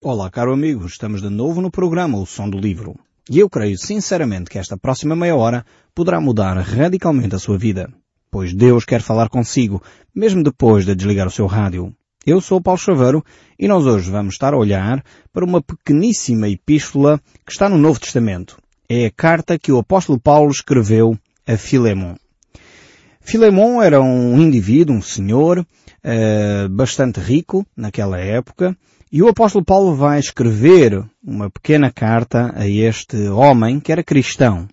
Olá, caro amigo, estamos de novo no programa O Som do Livro. E eu creio sinceramente que esta próxima meia hora poderá mudar radicalmente a sua vida. Pois Deus quer falar consigo, mesmo depois de desligar o seu rádio. Eu sou Paulo Chaveiro e nós hoje vamos estar a olhar para uma pequeníssima epístola que está no Novo Testamento. É a carta que o apóstolo Paulo escreveu a Filemon. Filemon era um indivíduo, um senhor, uh, bastante rico naquela época, e o apóstolo Paulo vai escrever uma pequena carta a este homem que era cristão.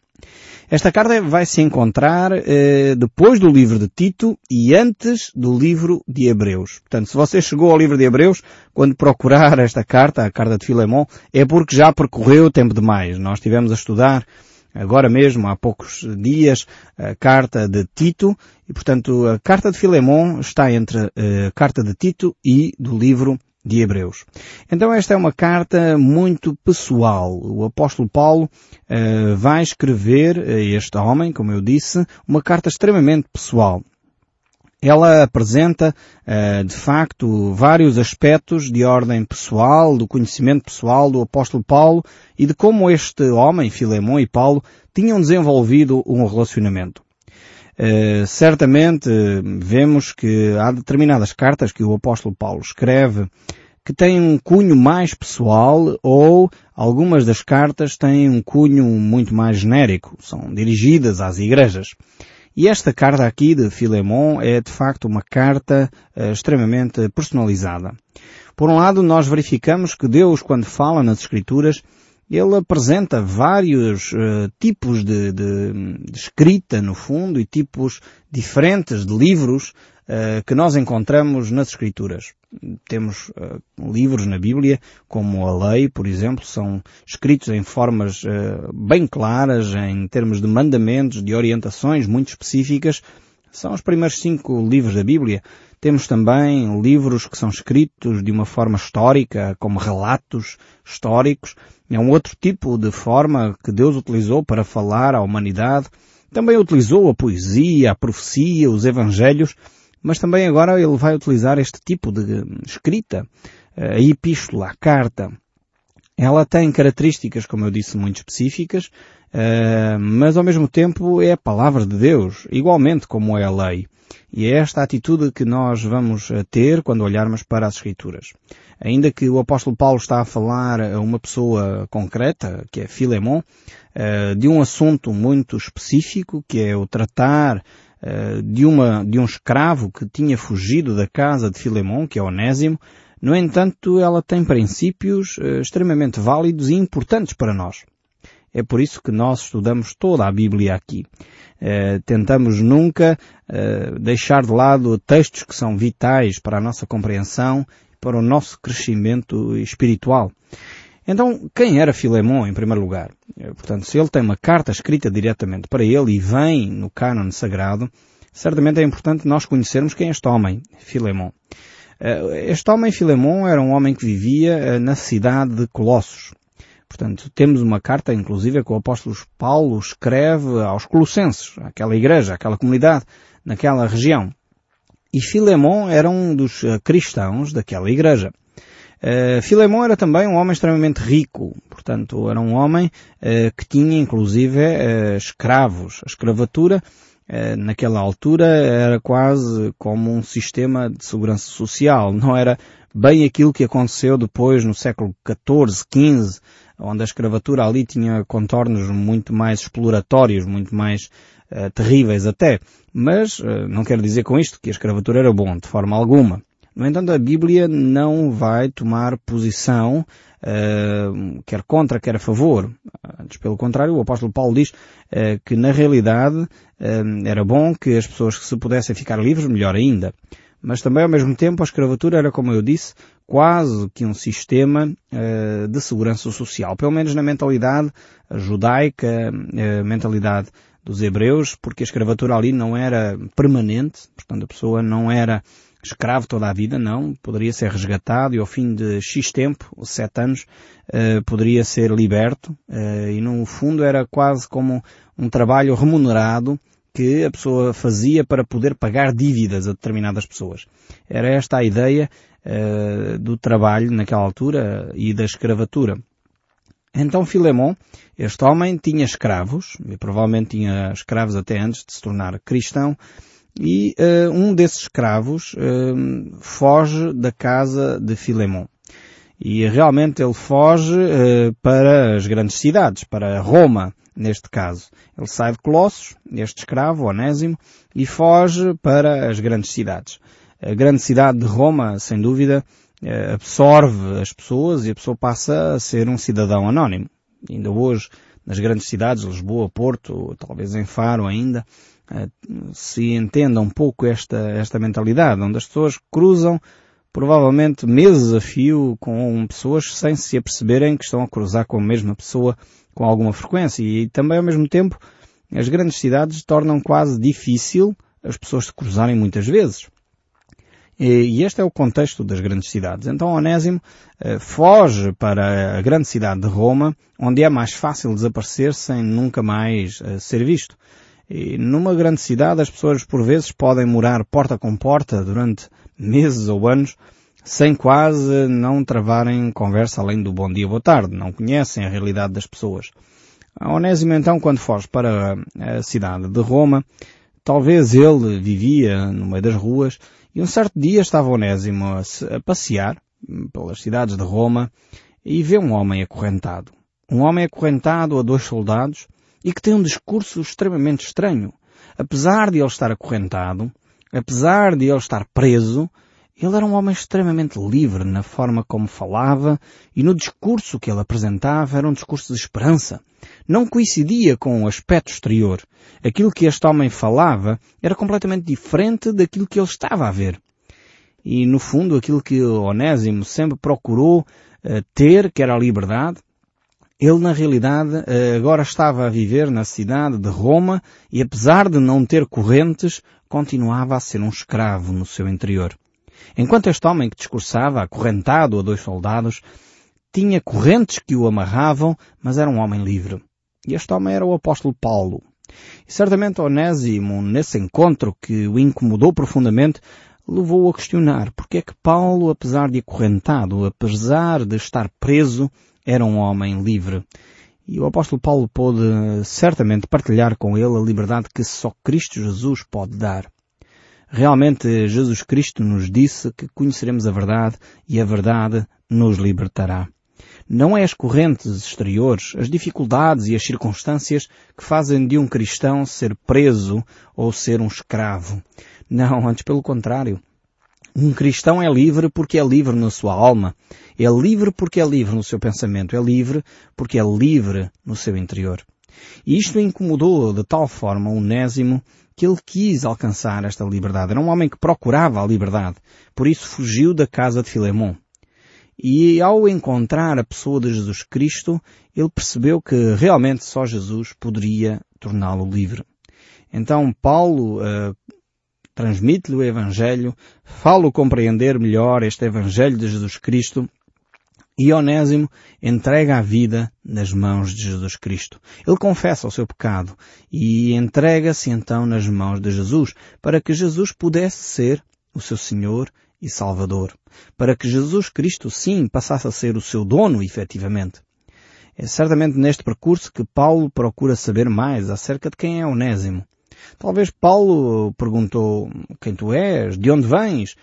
Esta carta vai se encontrar eh, depois do livro de Tito e antes do livro de Hebreus. Portanto, se você chegou ao livro de Hebreus, quando procurar esta carta, a carta de Filemão, é porque já percorreu tempo demais. Nós estivemos a estudar agora mesmo, há poucos dias, a carta de Tito, e portanto a carta de Filemão está entre eh, a carta de Tito e do livro de Hebreus. Então esta é uma carta muito pessoal. O apóstolo Paulo uh, vai escrever a este homem, como eu disse, uma carta extremamente pessoal. Ela apresenta, uh, de facto, vários aspectos de ordem pessoal, do conhecimento pessoal do apóstolo Paulo e de como este homem, Filemão e Paulo, tinham desenvolvido um relacionamento. Uh, certamente vemos que há determinadas cartas que o apóstolo Paulo escreve que têm um cunho mais pessoal ou algumas das cartas têm um cunho muito mais genérico, são dirigidas às igrejas. E esta carta aqui de Filemon é de facto uma carta uh, extremamente personalizada. Por um lado, nós verificamos que Deus, quando fala nas Escrituras, ele apresenta vários uh, tipos de, de, de, escrita, no fundo, e tipos diferentes de livros uh, que nós encontramos nas Escrituras. Temos uh, livros na Bíblia, como a lei, por exemplo, são escritos em formas bem claras, em termos de mandamentos, de orientações muito específicas. São os primeiros cinco livros da Bíblia. Temos também livros que são escritos de uma forma histórica, como relatos históricos. É um outro tipo de forma que Deus utilizou para falar à humanidade. Também utilizou a poesia, a profecia, os evangelhos, mas também agora ele vai utilizar este tipo de escrita, a epístola, a carta. Ela tem características, como eu disse, muito específicas, eh, mas ao mesmo tempo é a palavra de Deus, igualmente como é a lei. E é esta atitude que nós vamos eh, ter quando olharmos para as Escrituras. Ainda que o apóstolo Paulo está a falar a uma pessoa concreta, que é Filemon, eh, de um assunto muito específico, que é o tratar de, uma, de um escravo que tinha fugido da casa de Filemon, que é Onésimo, no entanto, ela tem princípios extremamente válidos e importantes para nós. É por isso que nós estudamos toda a Bíblia aqui. Uh, tentamos nunca uh, deixar de lado textos que são vitais para a nossa compreensão para o nosso crescimento espiritual. Então, quem era Filemon, em primeiro lugar? Eh, portanto, se ele tem uma carta escrita diretamente para ele e vem no cânon sagrado, certamente é importante nós conhecermos quem é este homem, Filemon. Este homem, Filemon, era um homem que vivia na cidade de Colossos. Portanto, temos uma carta, inclusive, que o apóstolo Paulo escreve aos Colossenses, aquela igreja, aquela comunidade, naquela região. E Filemon era um dos uh, cristãos daquela igreja. Uh, Filemon era também um homem extremamente rico, portanto, era um homem que tinha, inclusive, escravos. A escravatura, naquela altura, era quase como um sistema de segurança social. Não era bem aquilo que aconteceu depois no século XIV, XV, onde a escravatura ali tinha contornos muito mais exploratórios, muito mais uh, terríveis até. Mas uh, não quero dizer com isto que a escravatura era bom, de forma alguma. No entanto, a Bíblia não vai tomar posição, uh, quer contra, quer a favor. Antes, pelo contrário, o apóstolo Paulo diz uh, que, na realidade, uh, era bom que as pessoas que se pudessem ficar livres, melhor ainda. Mas também, ao mesmo tempo, a escravatura era, como eu disse, quase que um sistema de segurança social, pelo menos na mentalidade judaica, mentalidade dos hebreus, porque a escravatura ali não era permanente, portanto a pessoa não era escravo toda a vida, não, poderia ser resgatado e ao fim de X tempo, sete anos, uh, poderia ser liberto e no fundo era quase como um trabalho remunerado que a pessoa fazia para poder pagar dívidas a determinadas pessoas. Era esta a ideia uh, do trabalho naquela altura e da escravatura. Então Filemon, este homem, tinha escravos, e provavelmente tinha escravos até antes de se tornar cristão, e uh, um desses escravos uh, foge da casa de Filemon. E realmente ele foge uh, para as grandes cidades, para Roma, neste caso. Ele sai de Colossos, este escravo, Onésimo, e foge para as grandes cidades. A grande cidade de Roma, sem dúvida, absorve as pessoas e a pessoa passa a ser um cidadão anónimo. Ainda hoje, nas grandes cidades, Lisboa, Porto, talvez em Faro ainda, se entenda um pouco esta, esta mentalidade, onde as pessoas cruzam provavelmente meses a fio com pessoas sem se aperceberem que estão a cruzar com a mesma pessoa com alguma frequência e também ao mesmo tempo as grandes cidades tornam quase difícil as pessoas se cruzarem muitas vezes. E este é o contexto das grandes cidades. Então Onésimo eh, foge para a grande cidade de Roma, onde é mais fácil desaparecer sem nunca mais eh, ser visto. E numa grande cidade as pessoas por vezes podem morar porta com porta durante meses ou anos sem quase não travarem conversa além do bom dia, boa tarde. Não conhecem a realidade das pessoas. A Onésimo então, quando foge para a cidade de Roma, talvez ele vivia no meio das ruas e um certo dia estava Onésimo a, a passear pelas cidades de Roma e vê um homem acorrentado. Um homem acorrentado a dois soldados e que tem um discurso extremamente estranho. Apesar de ele estar acorrentado, apesar de ele estar preso, ele era um homem extremamente livre na forma como falava e no discurso que ele apresentava era um discurso de esperança. Não coincidia com o aspecto exterior. Aquilo que este homem falava era completamente diferente daquilo que ele estava a ver. E no fundo aquilo que Onésimo sempre procurou uh, ter, que era a liberdade, ele na realidade uh, agora estava a viver na cidade de Roma e apesar de não ter correntes, continuava a ser um escravo no seu interior. Enquanto este homem que discursava, acorrentado a dois soldados, tinha correntes que o amarravam, mas era um homem livre. E este homem era o apóstolo Paulo. E certamente Onésimo, nesse encontro que o incomodou profundamente, levou-o a questionar porque é que Paulo, apesar de acorrentado, apesar de estar preso, era um homem livre. E o apóstolo Paulo pôde certamente partilhar com ele a liberdade que só Cristo Jesus pode dar. Realmente Jesus Cristo nos disse que conheceremos a verdade e a verdade nos libertará. Não é as correntes exteriores, as dificuldades e as circunstâncias que fazem de um cristão ser preso ou ser um escravo. Não, antes pelo contrário. Um cristão é livre porque é livre na sua alma. É livre porque é livre no seu pensamento. É livre porque é livre no seu interior. E isto incomodou de tal forma o Onésimo que ele quis alcançar esta liberdade. Era um homem que procurava a liberdade. Por isso fugiu da casa de Filemon. E ao encontrar a pessoa de Jesus Cristo, ele percebeu que realmente só Jesus poderia torná-lo livre. Então Paulo uh, transmite-lhe o Evangelho, fala-o compreender melhor este Evangelho de Jesus Cristo e Onésimo entrega a vida nas mãos de Jesus Cristo. Ele confessa o seu pecado e entrega-se então nas mãos de Jesus para que Jesus pudesse ser o seu Senhor e Salvador. Para que Jesus Cristo sim passasse a ser o seu dono efetivamente. É certamente neste percurso que Paulo procura saber mais acerca de quem é Onésimo. Talvez Paulo perguntou quem tu és, de onde vens,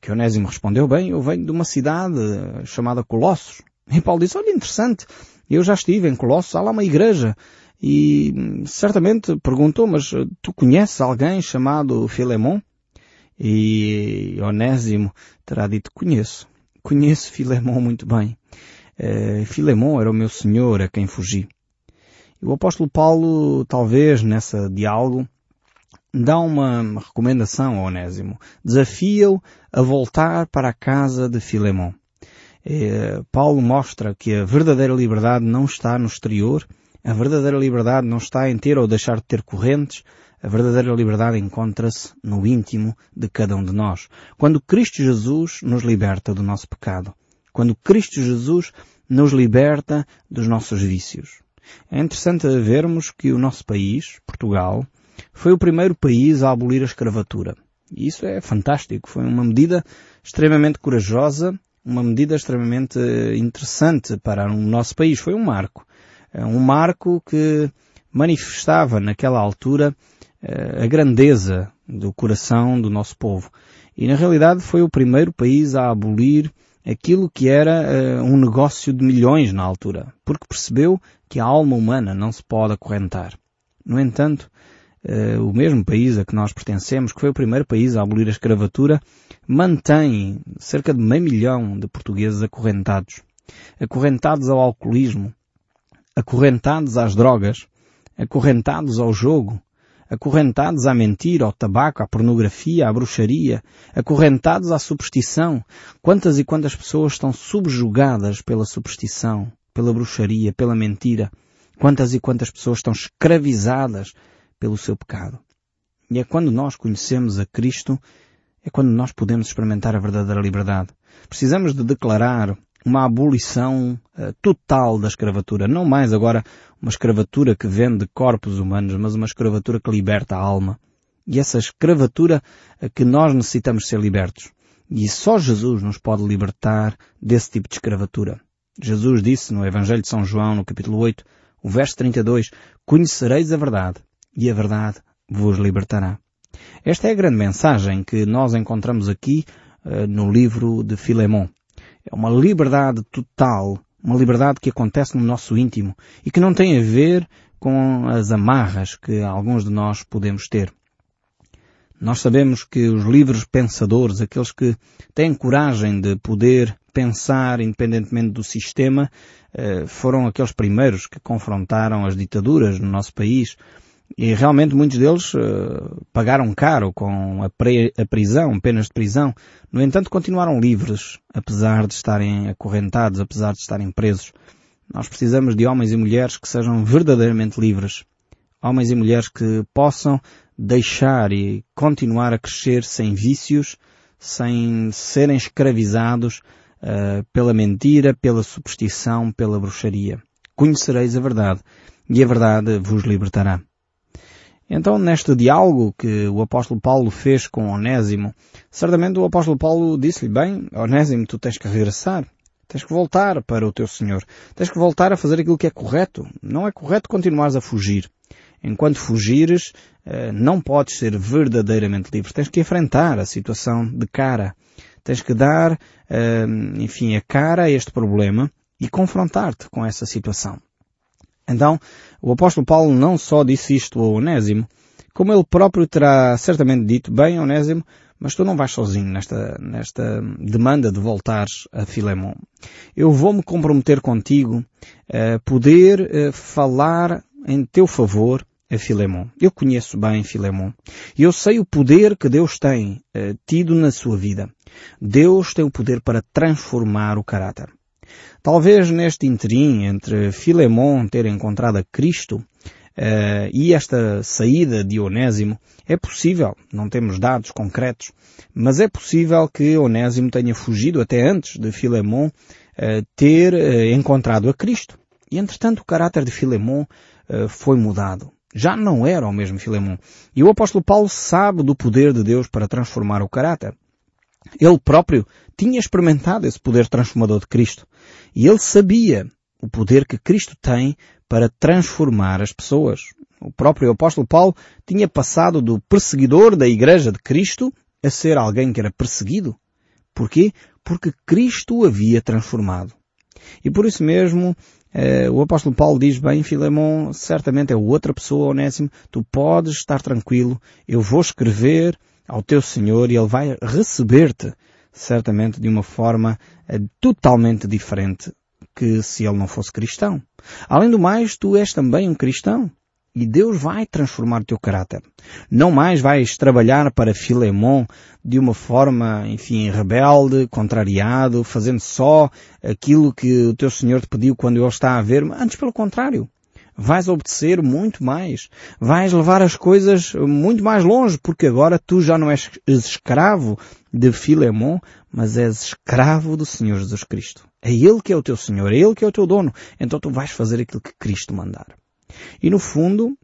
que Onésimo respondeu, bem, eu venho de uma cidade chamada Colossos. E Paulo disse, olha, interessante, eu já estive em Colossos, há lá uma igreja. E certamente perguntou, mas tu conheces alguém chamado Filemon? E Onésimo terá dito, conheço. Conheço Filemon muito bem. Uh, Filemon era o meu senhor a quem fugi. O apóstolo Paulo, talvez nessa diálogo, dá uma recomendação ao Onésimo. Desafia-o a voltar para a casa de Filemon. É, Paulo mostra que a verdadeira liberdade não está no exterior, a verdadeira liberdade não está em ter ou deixar de ter correntes, a verdadeira liberdade encontra-se no íntimo de cada um de nós. Quando Cristo Jesus nos liberta do nosso pecado. Quando Cristo Jesus nos liberta dos nossos vícios. É interessante vermos que o nosso país, Portugal, foi o primeiro país a abolir a escravatura. E isso é fantástico. Foi uma medida extremamente corajosa, uma medida extremamente interessante para o nosso país. Foi um marco. É um marco que manifestava naquela altura eh, a grandeza do coração do nosso povo. E na realidade foi o primeiro país a abolir aquilo que era uh, um negócio de milhões na altura, porque percebeu que a alma humana não se pode acorrentar. No entanto, uh, o mesmo país a que nós pertencemos, que foi o primeiro país a abolir a escravatura, mantém cerca de meio milhão de portugueses acorrentados. Acorrentados ao alcoolismo, acorrentados às drogas, acorrentados ao jogo, acorrentados à mentira, ao tabaco, à pornografia, à bruxaria, acorrentados à superstição. Quantas e quantas pessoas estão subjugadas pela superstição, pela bruxaria, pela mentira. Quantas e quantas pessoas estão escravizadas pelo seu pecado. E é quando nós conhecemos a Cristo, é quando nós podemos experimentar a verdadeira liberdade. Precisamos de declarar uma abolição uh, total da escravatura. Não mais agora uma escravatura que vende corpos humanos, mas uma escravatura que liberta a alma. E essa escravatura uh, que nós necessitamos ser libertos. E só Jesus nos pode libertar desse tipo de escravatura. Jesus disse no Evangelho de São João, no capítulo 8, o verso 32, Conhecereis a verdade, e a verdade vos libertará. Esta é a grande mensagem que nós encontramos aqui uh, no livro de Filemão. É uma liberdade total, uma liberdade que acontece no nosso íntimo e que não tem a ver com as amarras que alguns de nós podemos ter. Nós sabemos que os livres pensadores, aqueles que têm coragem de poder pensar independentemente do sistema, eh, foram aqueles primeiros que confrontaram as ditaduras no nosso país, e realmente muitos deles uh, pagaram caro com a, pre, a, prisão, penas de prisão. No entanto, continuaram livres, apesar de estarem acorrentados, apesar de estarem presos. Nós precisamos de homens e mulheres que sejam verdadeiramente livres. Homens e mulheres que possam deixar e continuar a crescer sem vícios, sem serem escravizados uh, pela mentira, pela superstição, pela bruxaria. Conhecereis a verdade e a verdade vos libertará. Então, neste diálogo que o apóstolo Paulo fez com Onésimo, certamente o apóstolo Paulo disse-lhe, bem, Onésimo, tu tens que regressar. Tens que voltar para o teu Senhor. Tens que voltar a fazer aquilo que é correto. Não é correto continuares a fugir. Enquanto fugires, eh, não podes ser verdadeiramente livre. Tens que enfrentar a situação de cara. Tens que dar, eh, enfim, a cara a este problema e confrontar-te com essa situação. Então, o apóstolo Paulo não só disse isto ao Onésimo, como ele próprio terá certamente dito, bem, Onésimo, mas tu não vais sozinho nesta, nesta demanda de voltares a Filemon. Eu vou-me comprometer contigo a poder uh, falar em teu favor a Filemon. Eu conheço bem Filemon. E eu sei o poder que Deus tem uh, tido na sua vida. Deus tem o poder para transformar o caráter. Talvez neste interim entre Filemon ter encontrado a Cristo uh, e esta saída de Onésimo, é possível, não temos dados concretos, mas é possível que Onésimo tenha fugido até antes de Filemon uh, ter uh, encontrado a Cristo. E entretanto o caráter de Filemon foi mudado. Já não era o mesmo Filemon. E o apóstolo Paulo sabe do poder de Deus para transformar o caráter. Ele próprio tinha experimentado esse poder transformador de Cristo. E ele sabia o poder que Cristo tem para transformar as pessoas. O próprio apóstolo Paulo tinha passado do perseguidor da igreja de Cristo a ser alguém que era perseguido. Porquê? Porque Cristo o havia transformado. E por isso mesmo, eh, o apóstolo Paulo diz, bem, Filemon, certamente é outra pessoa, Onésimo, tu podes estar tranquilo, eu vou escrever ao teu Senhor e Ele vai receber-te certamente de uma forma eh, totalmente diferente que se ele não fosse cristão. Além do mais, tu és também um cristão. E Deus vai transformar o teu caráter. Não mais vais trabalhar para Filemon de uma forma, enfim, rebelde, contrariado, fazendo só aquilo que o teu Senhor te pediu quando ele está a ver, antes pelo contrário vais obedecer muito mais. Vais levar as coisas muito mais longe, porque agora tu já não és escravo de Filemon, mas és escravo do Senhor Jesus Cristo. É Ele que é o teu Senhor, é Ele que é o teu dono. Então tu vais fazer aquilo que Cristo mandar. E no fundo,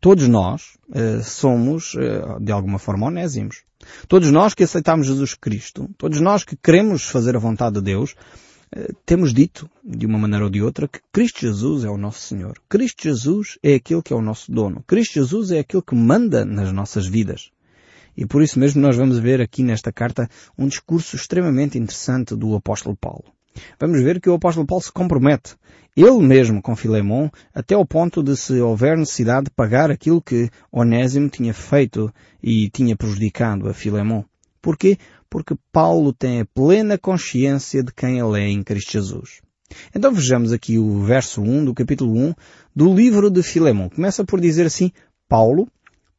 Todos nós uh, somos, uh, de alguma forma, onésimos. Todos nós que aceitamos Jesus Cristo, todos nós que queremos fazer a vontade de Deus, temos dito, de uma maneira ou de outra, que Cristo Jesus é o nosso Senhor. Cristo Jesus é aquele que é o nosso dono. Cristo Jesus é aquele que manda nas nossas vidas. E por isso mesmo nós vamos ver aqui nesta carta um discurso extremamente interessante do apóstolo Paulo. Vamos ver que o apóstolo Paulo se compromete, ele mesmo com Filemon, até ao ponto de se houver necessidade de pagar aquilo que Onésimo tinha feito e tinha prejudicado a Filemon. Porquê? Porque Paulo tem a plena consciência de quem ele é em Cristo Jesus. Então vejamos aqui o verso 1 do capítulo 1 do livro de Filemon. Começa por dizer assim, Paulo,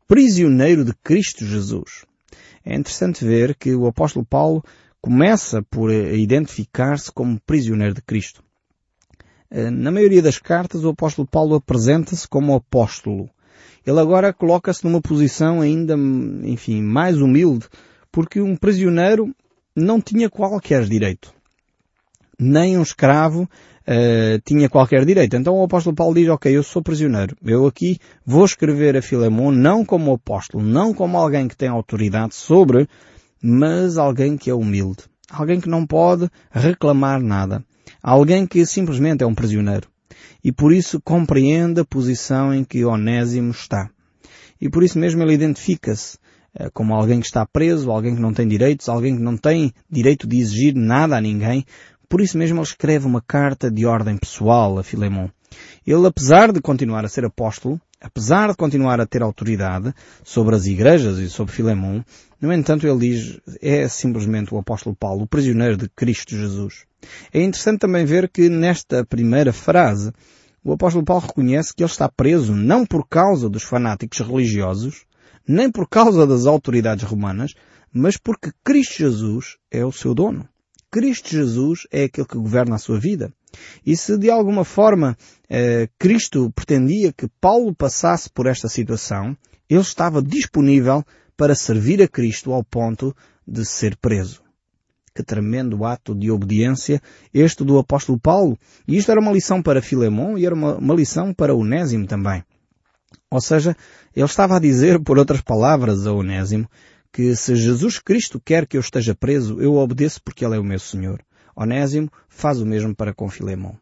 prisioneiro de Cristo Jesus. É interessante ver que o apóstolo Paulo começa por identificar-se como prisioneiro de Cristo. Eh, na maioria das cartas, o apóstolo Paulo apresenta-se como apóstolo. Ele agora coloca-se numa posição ainda, enfim, mais humilde, porque um prisioneiro não tinha qualquer direito. Nem um escravo uh, tinha qualquer direito. Então o apóstolo Paulo diz, ok, eu sou prisioneiro. Eu aqui vou escrever a Filemon não como apóstolo, não como alguém que tem autoridade sobre, mas alguém que é humilde. Alguém que não pode reclamar nada. Alguém que simplesmente é um prisioneiro. E por isso compreende a posição em que Onésimo está. E por isso mesmo ele identifica-se como alguém que está preso, alguém que não tem direitos, alguém que não tem direito de exigir nada a ninguém, por isso mesmo ele escreve uma carta de ordem pessoal a Filemon. Ele, apesar de continuar a ser apóstolo, apesar de continuar a ter autoridade sobre as igrejas e sobre Filemon, no entanto ele diz, é simplesmente o apóstolo Paulo, o prisioneiro de Cristo Jesus. É interessante também ver que nesta primeira frase, o apóstolo Paulo reconhece que ele está preso não por causa dos fanáticos religiosos, nem por causa das autoridades romanas, mas porque Cristo Jesus é o seu dono. Cristo Jesus é aquele que governa a sua vida. E se de alguma forma eh, Cristo pretendia que Paulo passasse por esta situação, ele estava disponível para servir a Cristo ao ponto de ser preso. Que tremendo ato de obediência este do apóstolo Paulo. E isto era uma lição para Filemon e era uma, uma lição para Onésimo também. Ou seja, ele estava a dizer, por outras palavras, a Onésimo, que se Jesus Cristo quer que eu esteja preso, eu obedeço porque Ele é o meu Senhor. Onésimo faz o mesmo para com Filemon.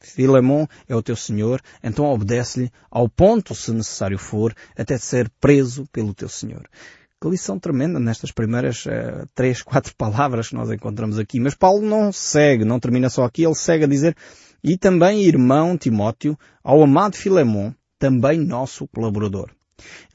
Filemon é o teu Senhor, então obedece-lhe ao ponto, se necessário for, até ser preso pelo teu Senhor. Que lição tremenda nestas primeiras uh, três, quatro palavras que nós encontramos aqui. Mas Paulo não segue, não termina só aqui, ele segue a dizer, e também irmão Timóteo, ao amado Filemon, também nosso colaborador.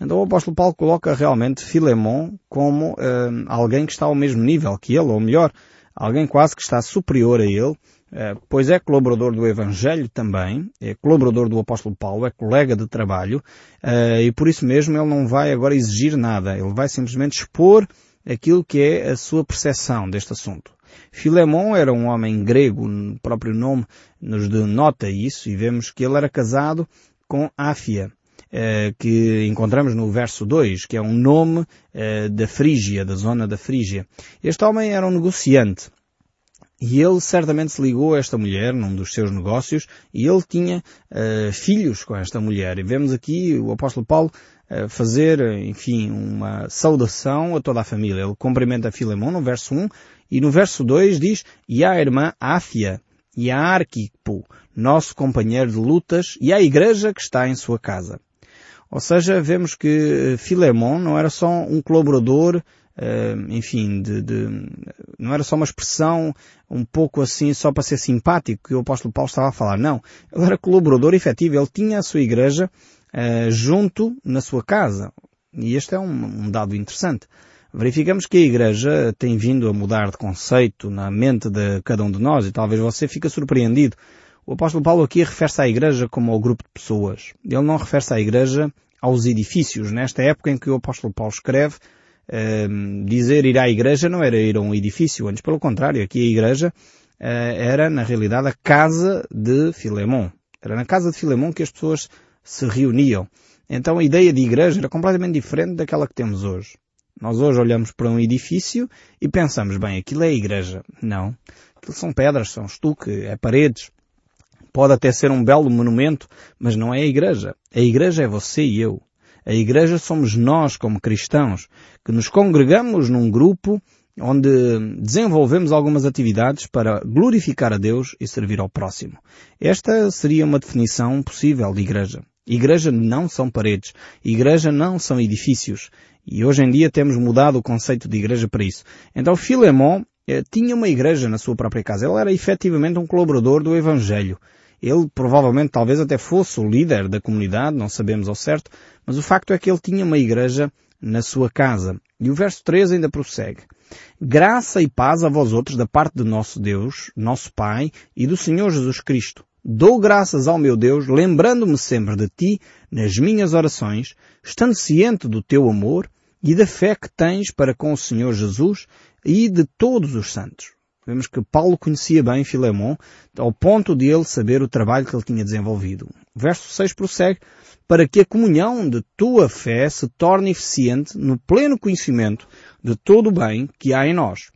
Então o apóstolo Paulo coloca realmente Filemon como uh, alguém que está ao mesmo nível que ele, ou melhor, alguém quase que está superior a ele, uh, pois é colaborador do Evangelho também, é colaborador do apóstolo Paulo, é colega de trabalho, uh, e por isso mesmo ele não vai agora exigir nada, ele vai simplesmente expor aquilo que é a sua percepção deste assunto. Filemon era um homem grego, o próprio nome nos denota isso, e vemos que ele era casado com Áfia. Eh, que encontramos no verso 2, que é um nome eh, da Frígia, da zona da Frígia. Este homem era um negociante. E ele certamente se ligou a esta mulher num dos seus negócios e ele tinha uh, filhos com esta mulher. E vemos aqui o apóstolo Paulo uh, fazer, enfim, uma saudação a toda a família. Ele cumprimenta Filemon no verso 1 e no verso 2 diz, e a irmã Áfia e a Arquipo, nosso companheiro de lutas, e a igreja que está em sua casa. Ou seja, vemos que Filemon não era só um colaborador, eh, enfim, de, de, não era só uma expressão um pouco assim só para ser simpático que o apóstolo Paulo estava a falar. Não. Ele era colaborador efetivo. Ele tinha a sua igreja uh, junto na sua casa. E este é um, um dado interessante. Verificamos que a igreja tem vindo a mudar de conceito na mente de cada um de nós e talvez você fique surpreendido. O apóstolo Paulo aqui refere-se à igreja como ao grupo de pessoas. Ele não refere-se à igreja aos edifícios. Nesta época em que o apóstolo Paulo escreve, uh, dizer ir à igreja não era ir a um edifício, antes pelo contrário, aqui a igreja uh, era na realidade a casa de Filemon. Era na casa de Filemon que as pessoas se reuniam. Então a ideia de igreja era completamente diferente daquela que temos hoje. Nós hoje olhamos para um edifício e pensamos, bem, aquilo é a igreja. Não. Aquilo são pedras, são estuque, é paredes. Pode até ser um belo monumento, mas não é a igreja. A igreja é você e eu. A igreja somos nós como cristãos, que nos congregamos num grupo onde desenvolvemos algumas atividades para glorificar a Deus e servir ao próximo. Esta seria uma definição possível de igreja. Igreja não são paredes. Igreja não são edifícios. E hoje em dia temos mudado o conceito de igreja para isso. Então Filemon eh, tinha uma igreja na sua própria casa. Ele era efetivamente um colaborador do Evangelho. Ele provavelmente talvez até fosse o líder da comunidade, não sabemos ao certo, mas o facto é que ele tinha uma igreja na sua casa. E o verso 3 ainda prossegue. Graça e paz a vós outros da parte de nosso Deus, nosso Pai e do Senhor Jesus Cristo. Dou graças ao meu Deus, lembrando-me sempre de ti nas minhas orações, estando ciente do teu amor e da fé que tens para com o Senhor Jesus e de todos os santos. Vemos que Paulo conhecia bem Filemon, ao ponto de ele saber o trabalho que ele tinha desenvolvido. O verso 6 prossegue, para que a comunhão de tua fé se torne eficiente no pleno conhecimento de todo o bem que há em nós,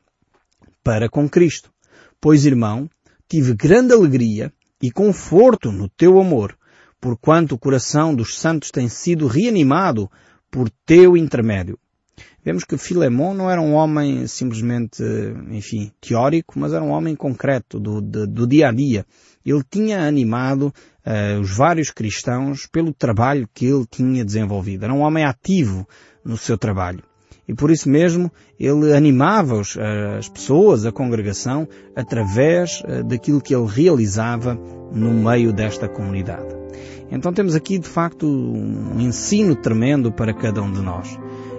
para com Cristo. Pois, irmão, tive grande alegria e conforto no teu amor, porquanto o coração dos santos tem sido reanimado por teu intermédio. Vemos que Filemon não era um homem simplesmente, enfim, teórico, mas era um homem concreto, do, do, do dia a dia. Ele tinha animado uh, os vários cristãos pelo trabalho que ele tinha desenvolvido. Era um homem ativo no seu trabalho. E por isso mesmo ele animava eh, as pessoas, a congregação, através uh, daquilo que ele realizava no meio desta comunidade. Então temos aqui de facto um ensino tremendo para cada um de nós.